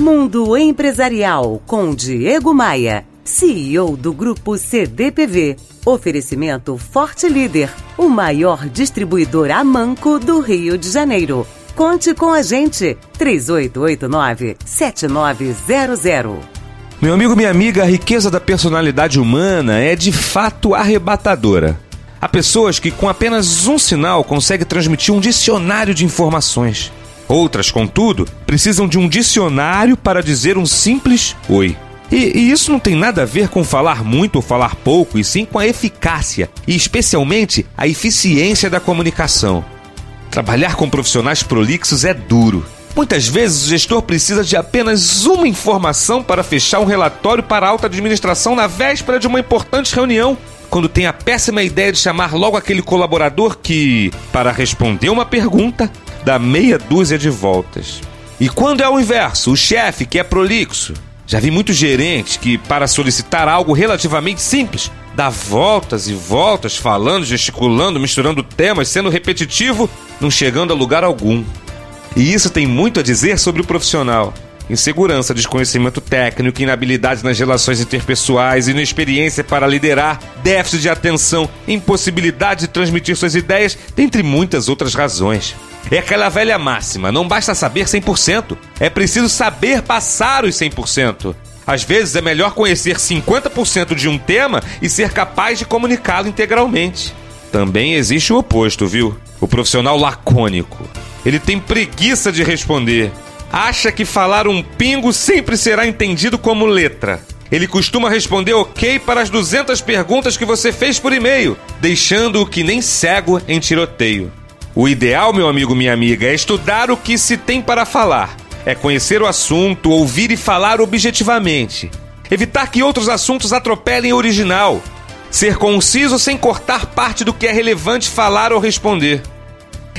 Mundo Empresarial com Diego Maia, CEO do Grupo CDPV. Oferecimento Forte Líder, o maior distribuidor a manco do Rio de Janeiro. Conte com a gente, 3889-7900. Meu amigo, minha amiga, a riqueza da personalidade humana é de fato arrebatadora. Há pessoas que, com apenas um sinal, conseguem transmitir um dicionário de informações. Outras, contudo, precisam de um dicionário para dizer um simples oi. E, e, isso não tem nada a ver com falar muito ou falar pouco, e sim com a eficácia e, especialmente, a eficiência da comunicação. Trabalhar com profissionais prolixos é duro. Muitas vezes o gestor precisa de apenas uma informação para fechar um relatório para a alta administração na véspera de uma importante reunião, quando tem a péssima ideia de chamar logo aquele colaborador que, para responder uma pergunta, dá meia dúzia de voltas. E quando é o inverso, o chefe que é prolixo. Já vi muitos gerentes que, para solicitar algo relativamente simples, dá voltas e voltas, falando, gesticulando, misturando temas, sendo repetitivo, não chegando a lugar algum. E isso tem muito a dizer sobre o profissional. Insegurança, desconhecimento técnico, inabilidade nas relações interpessoais, inexperiência para liderar, déficit de atenção, impossibilidade de transmitir suas ideias, dentre muitas outras razões. É aquela velha máxima: não basta saber 100%, é preciso saber passar os 100%. Às vezes é melhor conhecer 50% de um tema e ser capaz de comunicá-lo integralmente. Também existe o oposto, viu? O profissional lacônico. Ele tem preguiça de responder. Acha que falar um pingo sempre será entendido como letra. Ele costuma responder ok para as 200 perguntas que você fez por e-mail, deixando-o que nem cego em tiroteio. O ideal, meu amigo, minha amiga, é estudar o que se tem para falar. É conhecer o assunto, ouvir e falar objetivamente. Evitar que outros assuntos atropelem o original. Ser conciso sem cortar parte do que é relevante falar ou responder.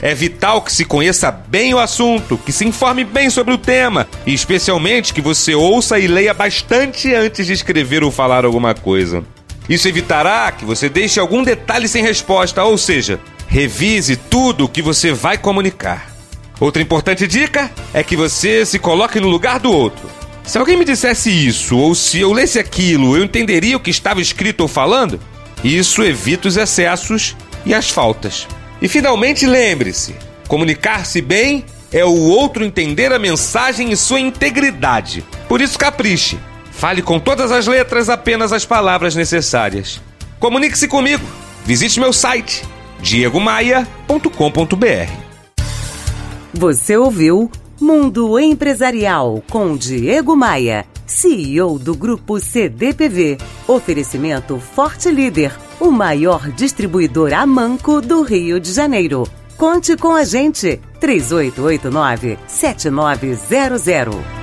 É vital que se conheça bem o assunto, que se informe bem sobre o tema e, especialmente, que você ouça e leia bastante antes de escrever ou falar alguma coisa. Isso evitará que você deixe algum detalhe sem resposta, ou seja, Revise tudo o que você vai comunicar. Outra importante dica é que você se coloque no lugar do outro. Se alguém me dissesse isso, ou se eu lesse aquilo, eu entenderia o que estava escrito ou falando? Isso evita os excessos e as faltas. E finalmente lembre-se: comunicar-se bem é o outro entender a mensagem e sua integridade. Por isso, capriche. Fale com todas as letras apenas as palavras necessárias. Comunique-se comigo. Visite meu site diegomaia.com.br. Você ouviu Mundo Empresarial com Diego Maia, CEO do Grupo CDPV. Oferecimento Forte Líder, o maior distribuidor a manco do Rio de Janeiro. Conte com a gente, 3889 7900.